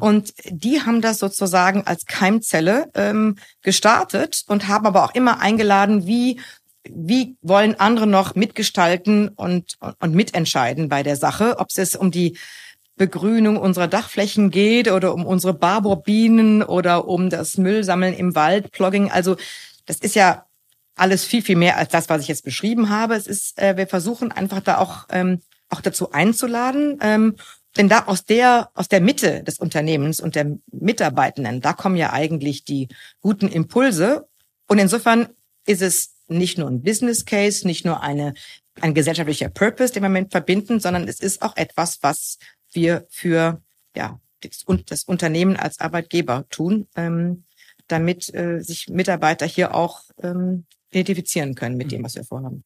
Und die haben das sozusagen als Keimzelle ähm, gestartet und haben aber auch immer eingeladen, wie wie wollen andere noch mitgestalten und, und mitentscheiden bei der Sache, ob es um die Begrünung unserer Dachflächen geht oder um unsere Barbourbienen oder um das Müllsammeln im Wald, Plogging. Also das ist ja alles viel, viel mehr als das, was ich jetzt beschrieben habe. Es ist, äh, wir versuchen einfach da auch, ähm, auch dazu einzuladen. Ähm, denn da aus der, aus der Mitte des Unternehmens und der Mitarbeitenden, da kommen ja eigentlich die guten Impulse. Und insofern ist es nicht nur ein Business Case, nicht nur eine, ein gesellschaftlicher Purpose, den wir mit verbinden, sondern es ist auch etwas, was wir für, ja, das Unternehmen als Arbeitgeber tun, ähm, damit äh, sich Mitarbeiter hier auch ähm, identifizieren können mit dem, mhm. was wir vorhaben.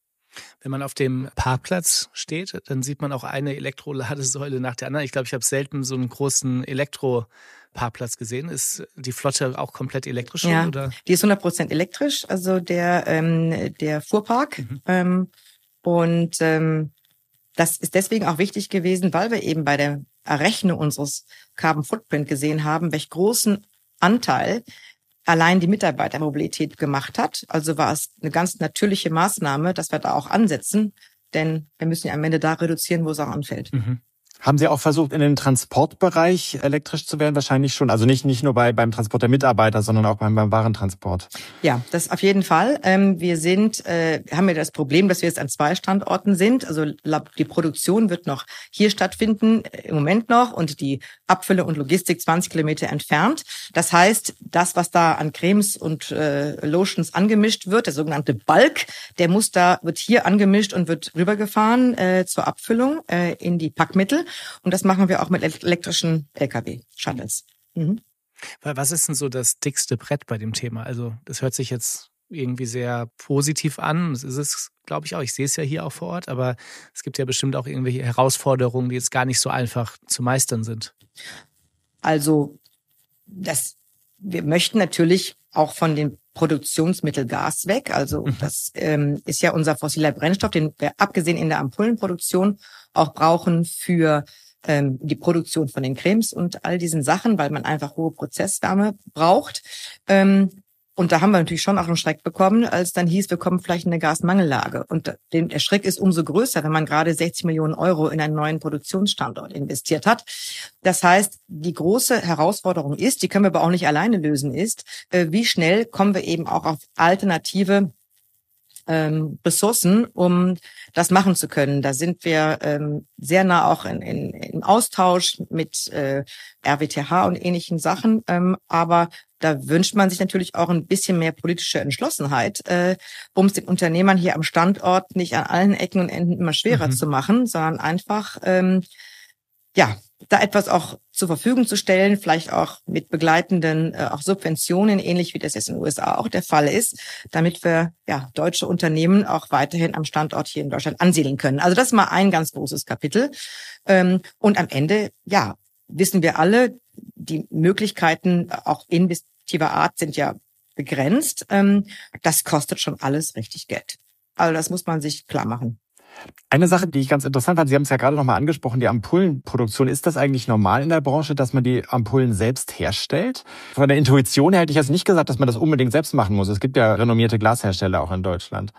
Wenn man auf dem Parkplatz steht, dann sieht man auch eine Elektroladesäule nach der anderen. Ich glaube, ich habe selten so einen großen Elektroparkplatz gesehen. Ist die Flotte auch komplett elektrisch? Ja, oder? die ist 100% elektrisch, also der, ähm, der Fuhrpark. Mhm. Ähm, und ähm, das ist deswegen auch wichtig gewesen, weil wir eben bei der Errechnung unseres Carbon Footprint gesehen haben, welch großen Anteil allein die Mitarbeitermobilität gemacht hat. Also war es eine ganz natürliche Maßnahme, dass wir da auch ansetzen, denn wir müssen ja am Ende da reduzieren, wo es auch anfällt. Mhm. Haben Sie auch versucht, in den Transportbereich elektrisch zu werden? Wahrscheinlich schon. Also nicht, nicht nur bei, beim Transport der Mitarbeiter, sondern auch beim, beim Warentransport. Ja, das auf jeden Fall. Ähm, wir sind, äh, haben ja das Problem, dass wir jetzt an zwei Standorten sind. Also die Produktion wird noch hier stattfinden, äh, im Moment noch, und die Abfülle und Logistik 20 Kilometer entfernt. Das heißt, das, was da an Cremes und äh, Lotions angemischt wird, der sogenannte Bulk, der muss da, wird hier angemischt und wird rübergefahren zur Abfüllung in die Packmittel. Und das machen wir auch mit elektrischen Lkw-Shuttles. Mhm. Was ist denn so das dickste Brett bei dem Thema? Also das hört sich jetzt irgendwie sehr positiv an. Das ist es, glaube ich, auch. Ich sehe es ja hier auch vor Ort, aber es gibt ja bestimmt auch irgendwelche Herausforderungen, die jetzt gar nicht so einfach zu meistern sind. Also das, wir möchten natürlich auch von den Produktionsmittel Gas weg. Also mhm. das ähm, ist ja unser fossiler Brennstoff, den wir abgesehen in der Ampullenproduktion auch brauchen für ähm, die Produktion von den Cremes und all diesen Sachen, weil man einfach hohe Prozesswärme braucht. Ähm, und da haben wir natürlich schon auch einen Schreck bekommen, als dann hieß, wir kommen vielleicht in eine Gasmangellage. Und der Schreck ist umso größer, wenn man gerade 60 Millionen Euro in einen neuen Produktionsstandort investiert hat. Das heißt, die große Herausforderung ist, die können wir aber auch nicht alleine lösen, ist, äh, wie schnell kommen wir eben auch auf alternative ähm, Ressourcen, um das machen zu können. Da sind wir ähm, sehr nah auch in, in, im Austausch mit äh, RWTH und ähnlichen Sachen. Ähm, aber da wünscht man sich natürlich auch ein bisschen mehr politische Entschlossenheit, äh, um es den Unternehmern hier am Standort nicht an allen Ecken und Enden immer schwerer mhm. zu machen, sondern einfach ähm, ja da etwas auch zur Verfügung zu stellen, vielleicht auch mit begleitenden äh, auch Subventionen, ähnlich wie das jetzt in den USA auch der Fall ist, damit wir ja deutsche Unternehmen auch weiterhin am Standort hier in Deutschland ansiedeln können. Also das ist mal ein ganz großes Kapitel. Ähm, und am Ende, ja, wissen wir alle, die Möglichkeiten auch investiver Art sind ja begrenzt. Ähm, das kostet schon alles richtig Geld. Also das muss man sich klar machen. Eine Sache, die ich ganz interessant fand, Sie haben es ja gerade nochmal angesprochen, die Ampullenproduktion. Ist das eigentlich normal in der Branche, dass man die Ampullen selbst herstellt? Von der Intuition her hätte ich jetzt nicht gesagt, dass man das unbedingt selbst machen muss. Es gibt ja renommierte Glashersteller auch in Deutschland.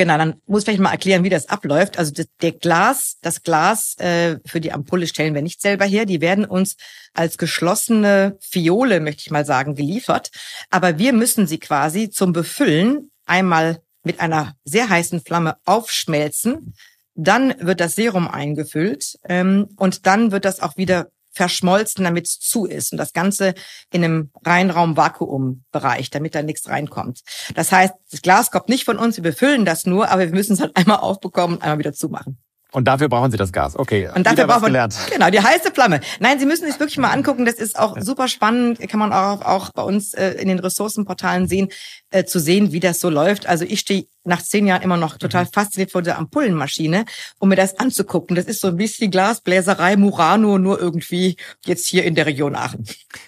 Genau, dann muss ich vielleicht mal erklären, wie das abläuft. Also das, der Glas, das Glas äh, für die Ampulle stellen wir nicht selber her. Die werden uns als geschlossene Fiole, möchte ich mal sagen, geliefert. Aber wir müssen sie quasi zum Befüllen einmal mit einer sehr heißen Flamme aufschmelzen. Dann wird das Serum eingefüllt ähm, und dann wird das auch wieder verschmolzen, damit es zu ist und das Ganze in einem Reinraum-Vakuum-Bereich, damit da nichts reinkommt. Das heißt, das Glas kommt nicht von uns, wir befüllen das nur, aber wir müssen es halt einmal aufbekommen und einmal wieder zumachen. Und dafür brauchen Sie das Gas. Okay. Und dafür brauchen wir genau die heiße Flamme. Nein, Sie müssen sich wirklich mal angucken. Das ist auch super spannend. Kann man auch, auch bei uns äh, in den Ressourcenportalen sehen, äh, zu sehen, wie das so läuft. Also ich stehe nach zehn Jahren immer noch total mhm. fasziniert vor der Ampullenmaschine, um mir das anzugucken. Das ist so ein bisschen Glasbläserei Murano, nur irgendwie jetzt hier in der Region Aachen.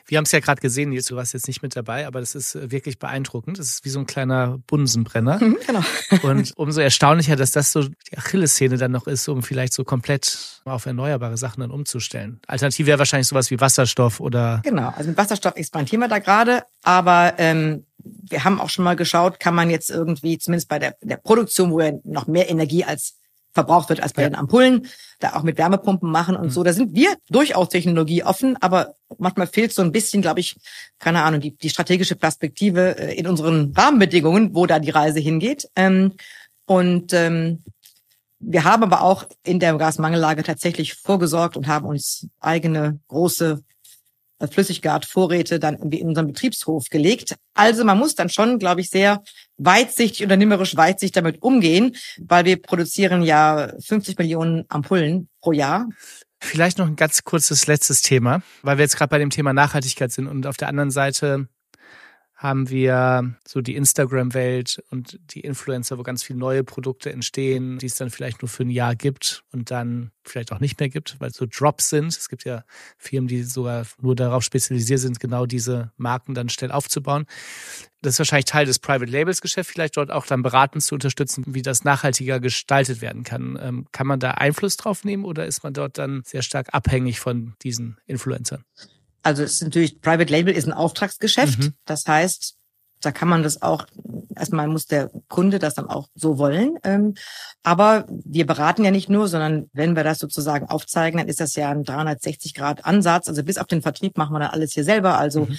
Wir haben es ja gerade gesehen, Nils, du warst jetzt nicht mit dabei, aber das ist äh, wirklich beeindruckend. Das ist wie so ein kleiner Bunsenbrenner. Mhm, genau. Und umso erstaunlicher, dass das so die Achillessehne dann noch ist, um vielleicht so komplett auf erneuerbare Sachen dann umzustellen. Alternativ wäre wahrscheinlich sowas wie Wasserstoff oder. Genau, also mit Wasserstoff expandieren wir da gerade, aber ähm, wir haben auch schon mal geschaut, kann man jetzt irgendwie, zumindest bei der, der Produktion, wo ja noch mehr Energie als verbraucht wird als bei ja. den Ampullen, da auch mit Wärmepumpen machen und mhm. so. Da sind wir durchaus technologieoffen, aber manchmal fehlt so ein bisschen, glaube ich, keine Ahnung, die, die strategische Perspektive äh, in unseren Rahmenbedingungen, wo da die Reise hingeht. Ähm, und ähm, wir haben aber auch in der Gasmangellage tatsächlich vorgesorgt und haben uns eigene große äh, Flüssiggasvorräte dann in unseren Betriebshof gelegt. Also man muss dann schon, glaube ich, sehr weitsichtig, unternehmerisch weitsichtig damit umgehen, weil wir produzieren ja 50 Millionen Ampullen pro Jahr. Vielleicht noch ein ganz kurzes letztes Thema, weil wir jetzt gerade bei dem Thema Nachhaltigkeit sind und auf der anderen Seite haben wir so die Instagram-Welt und die Influencer, wo ganz viele neue Produkte entstehen, die es dann vielleicht nur für ein Jahr gibt und dann vielleicht auch nicht mehr gibt, weil so Drops sind. Es gibt ja Firmen, die sogar nur darauf spezialisiert sind, genau diese Marken dann schnell aufzubauen. Das ist wahrscheinlich Teil des Private Labels Geschäfts, vielleicht dort auch dann beraten zu unterstützen, wie das nachhaltiger gestaltet werden kann. Ähm, kann man da Einfluss drauf nehmen oder ist man dort dann sehr stark abhängig von diesen Influencern? Also es ist natürlich, Private Label ist ein Auftragsgeschäft. Mhm. Das heißt, da kann man das auch, erstmal muss der Kunde das dann auch so wollen. Ähm, aber wir beraten ja nicht nur, sondern wenn wir das sozusagen aufzeigen, dann ist das ja ein 360-Grad-Ansatz. Also bis auf den Vertrieb machen wir dann alles hier selber. Also mhm.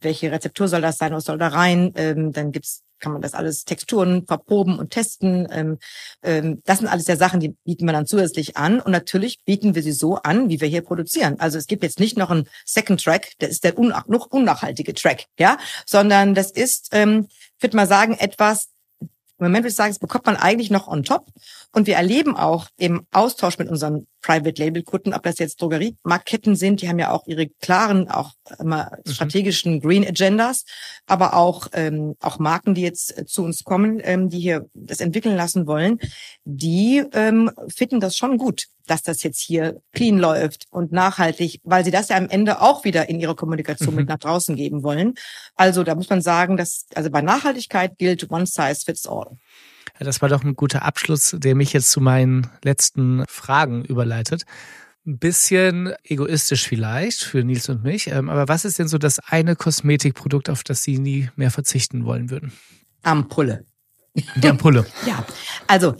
welche Rezeptur soll das sein, was soll da rein? Ähm, dann gibt's kann man das alles Texturen verproben und testen. Ähm, ähm, das sind alles ja Sachen, die bieten wir dann zusätzlich an. Und natürlich bieten wir sie so an, wie wir hier produzieren. Also es gibt jetzt nicht noch einen Second Track, der ist der unnach noch unnachhaltige Track, ja, sondern das ist, ähm, ich würde mal sagen, etwas, im Moment würde ich sagen, das bekommt man eigentlich noch on top. Und wir erleben auch im Austausch mit unseren Private Label Kunden, ob das jetzt Drogeriemarktketten sind, die haben ja auch ihre klaren, auch immer mhm. strategischen Green Agendas, aber auch ähm, auch Marken, die jetzt zu uns kommen, ähm, die hier das entwickeln lassen wollen, die ähm, finden das schon gut, dass das jetzt hier clean läuft und nachhaltig, weil sie das ja am Ende auch wieder in ihrer Kommunikation mhm. mit nach draußen geben wollen. Also da muss man sagen, dass also bei Nachhaltigkeit gilt One Size Fits All. Das war doch ein guter Abschluss, der mich jetzt zu meinen letzten Fragen überleitet. Ein bisschen egoistisch vielleicht für Nils und mich, ähm, aber was ist denn so das eine Kosmetikprodukt, auf das Sie nie mehr verzichten wollen würden? Ampulle. Die Ampulle. ja, also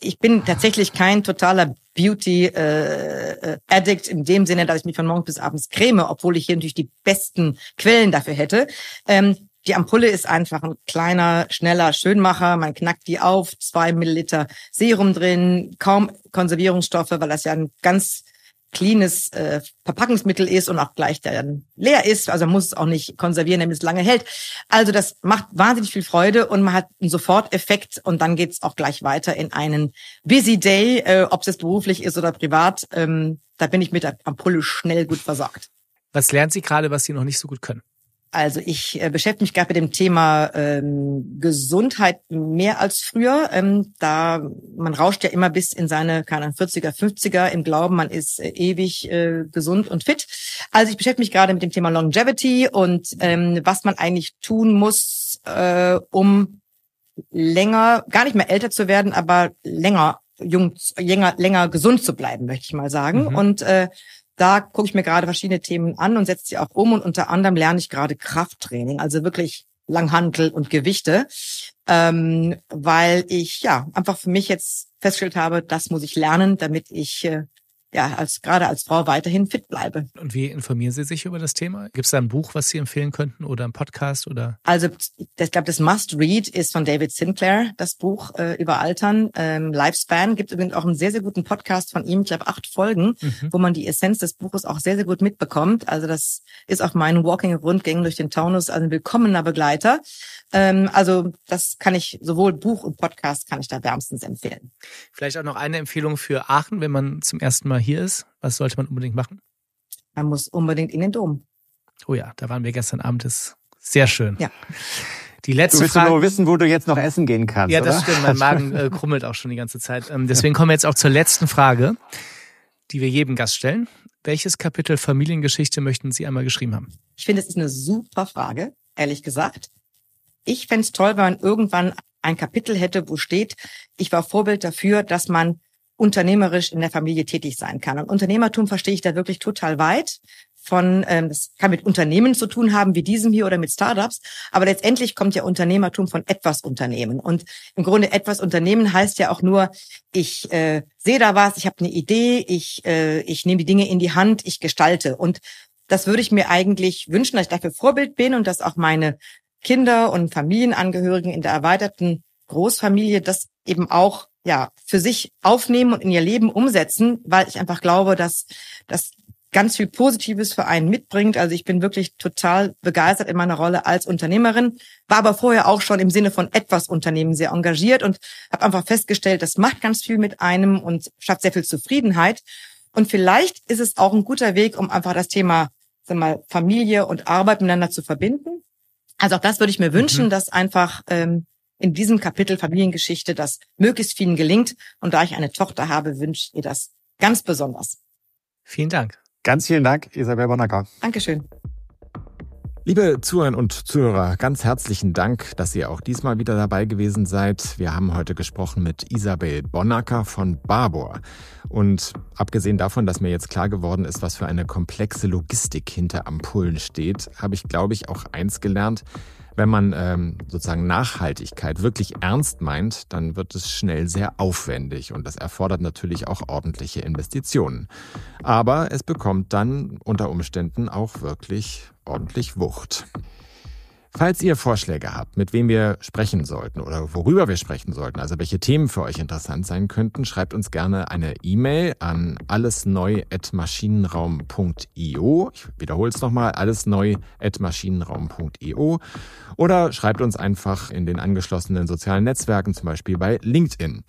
ich bin tatsächlich kein totaler Beauty äh, äh, in dem Sinne, dass ich mich von morgens bis abends creme, obwohl ich hier natürlich die besten Quellen dafür hätte. Ähm, die Ampulle ist einfach ein kleiner, schneller Schönmacher. Man knackt die auf, zwei Milliliter Serum drin, kaum Konservierungsstoffe, weil das ja ein ganz cleanes äh, Verpackungsmittel ist und auch gleich dann leer ist. Also muss es auch nicht konservieren, damit es lange hält. Also das macht wahnsinnig viel Freude und man hat einen Soforteffekt und dann geht's auch gleich weiter in einen Busy Day, äh, ob es jetzt beruflich ist oder privat. Ähm, da bin ich mit der Ampulle schnell gut versorgt. Was lernt Sie gerade, was Sie noch nicht so gut können? Also ich äh, beschäftige mich gerade mit dem Thema ähm, Gesundheit mehr als früher. Ähm, da man rauscht ja immer bis in seine keine 40er, 50er im Glauben, man ist äh, ewig äh, gesund und fit. Also ich beschäftige mich gerade mit dem Thema Longevity und ähm, was man eigentlich tun muss, äh, um länger, gar nicht mehr älter zu werden, aber länger jung, länger, länger gesund zu bleiben, möchte ich mal sagen. Mhm. Und äh, da gucke ich mir gerade verschiedene Themen an und setze sie auch um und unter anderem lerne ich gerade Krafttraining, also wirklich Langhantel und Gewichte, ähm, weil ich ja einfach für mich jetzt festgestellt habe, das muss ich lernen, damit ich äh, ja, als gerade als Frau weiterhin fit bleibe. Und wie informieren Sie sich über das Thema? Gibt es da ein Buch, was Sie empfehlen könnten oder ein Podcast oder? Also ich glaube, das Must Read ist von David Sinclair, das Buch äh, über Altern. Ähm, Lifespan gibt übrigens auch einen sehr, sehr guten Podcast von ihm, ich glaube acht Folgen, mhm. wo man die Essenz des Buches auch sehr, sehr gut mitbekommt. Also das ist auf meinen Walking-Rundgängen durch den Taunus also ein willkommener Begleiter. Ähm, also das kann ich, sowohl Buch und Podcast kann ich da wärmstens empfehlen. Vielleicht auch noch eine Empfehlung für Aachen, wenn man zum ersten Mal mal hier ist, was sollte man unbedingt machen? Man muss unbedingt in den Dom. Oh ja, da waren wir gestern Abend. Das ist sehr schön. Ja. Die letzte du willst Frage. nur wissen, wo du jetzt noch essen gehen kannst. Ja, das oder? stimmt. Mein Magen äh, krummelt auch schon die ganze Zeit. Ähm, deswegen kommen wir jetzt auch zur letzten Frage, die wir jedem Gast stellen. Welches Kapitel Familiengeschichte möchten Sie einmal geschrieben haben? Ich finde, es ist eine super Frage, ehrlich gesagt. Ich fände es toll, wenn man irgendwann ein Kapitel hätte, wo steht, ich war Vorbild dafür, dass man unternehmerisch in der Familie tätig sein kann. Und Unternehmertum verstehe ich da wirklich total weit. Von, ähm, das kann mit Unternehmen zu tun haben, wie diesem hier oder mit Startups. Aber letztendlich kommt ja Unternehmertum von etwas Unternehmen. Und im Grunde etwas Unternehmen heißt ja auch nur, ich äh, sehe da was, ich habe eine Idee, ich, äh, ich nehme die Dinge in die Hand, ich gestalte. Und das würde ich mir eigentlich wünschen, dass ich dafür Vorbild bin und dass auch meine Kinder und Familienangehörigen in der erweiterten Großfamilie das eben auch ja für sich aufnehmen und in ihr Leben umsetzen, weil ich einfach glaube, dass das ganz viel Positives für einen mitbringt. Also ich bin wirklich total begeistert in meiner Rolle als Unternehmerin, war aber vorher auch schon im Sinne von etwas Unternehmen sehr engagiert und habe einfach festgestellt, das macht ganz viel mit einem und schafft sehr viel Zufriedenheit. Und vielleicht ist es auch ein guter Weg, um einfach das Thema sag mal, Familie und Arbeit miteinander zu verbinden. Also auch das würde ich mir wünschen, mhm. dass einfach ähm, in diesem Kapitel Familiengeschichte das möglichst vielen gelingt. Und da ich eine Tochter habe, wünsche ich ihr das ganz besonders. Vielen Dank. Ganz vielen Dank, Isabel Bonacker. Dankeschön. Liebe Zuhörerinnen und Zuhörer, ganz herzlichen Dank, dass ihr auch diesmal wieder dabei gewesen seid. Wir haben heute gesprochen mit Isabel Bonacker von Barbour. Und abgesehen davon, dass mir jetzt klar geworden ist, was für eine komplexe Logistik hinter Ampullen steht, habe ich, glaube ich, auch eins gelernt. Wenn man ähm, sozusagen Nachhaltigkeit wirklich ernst meint, dann wird es schnell sehr aufwendig und das erfordert natürlich auch ordentliche Investitionen. Aber es bekommt dann unter Umständen auch wirklich ordentlich Wucht. Falls ihr Vorschläge habt, mit wem wir sprechen sollten oder worüber wir sprechen sollten, also welche Themen für euch interessant sein könnten, schreibt uns gerne eine E-Mail an allesneu@maschinenraum.io. Ich wiederhole es nochmal, allesneu@maschinenraum.io oder schreibt uns einfach in den angeschlossenen sozialen Netzwerken, zum Beispiel bei LinkedIn.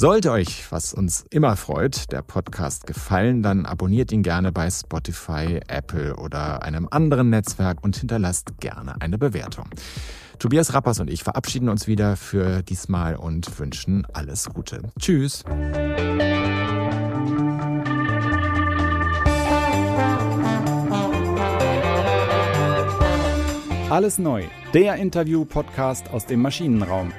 Sollte euch, was uns immer freut, der Podcast gefallen, dann abonniert ihn gerne bei Spotify, Apple oder einem anderen Netzwerk und hinterlasst gerne eine Bewertung. Tobias Rappers und ich verabschieden uns wieder für diesmal und wünschen alles Gute. Tschüss. Alles neu, der Interview-Podcast aus dem Maschinenraum.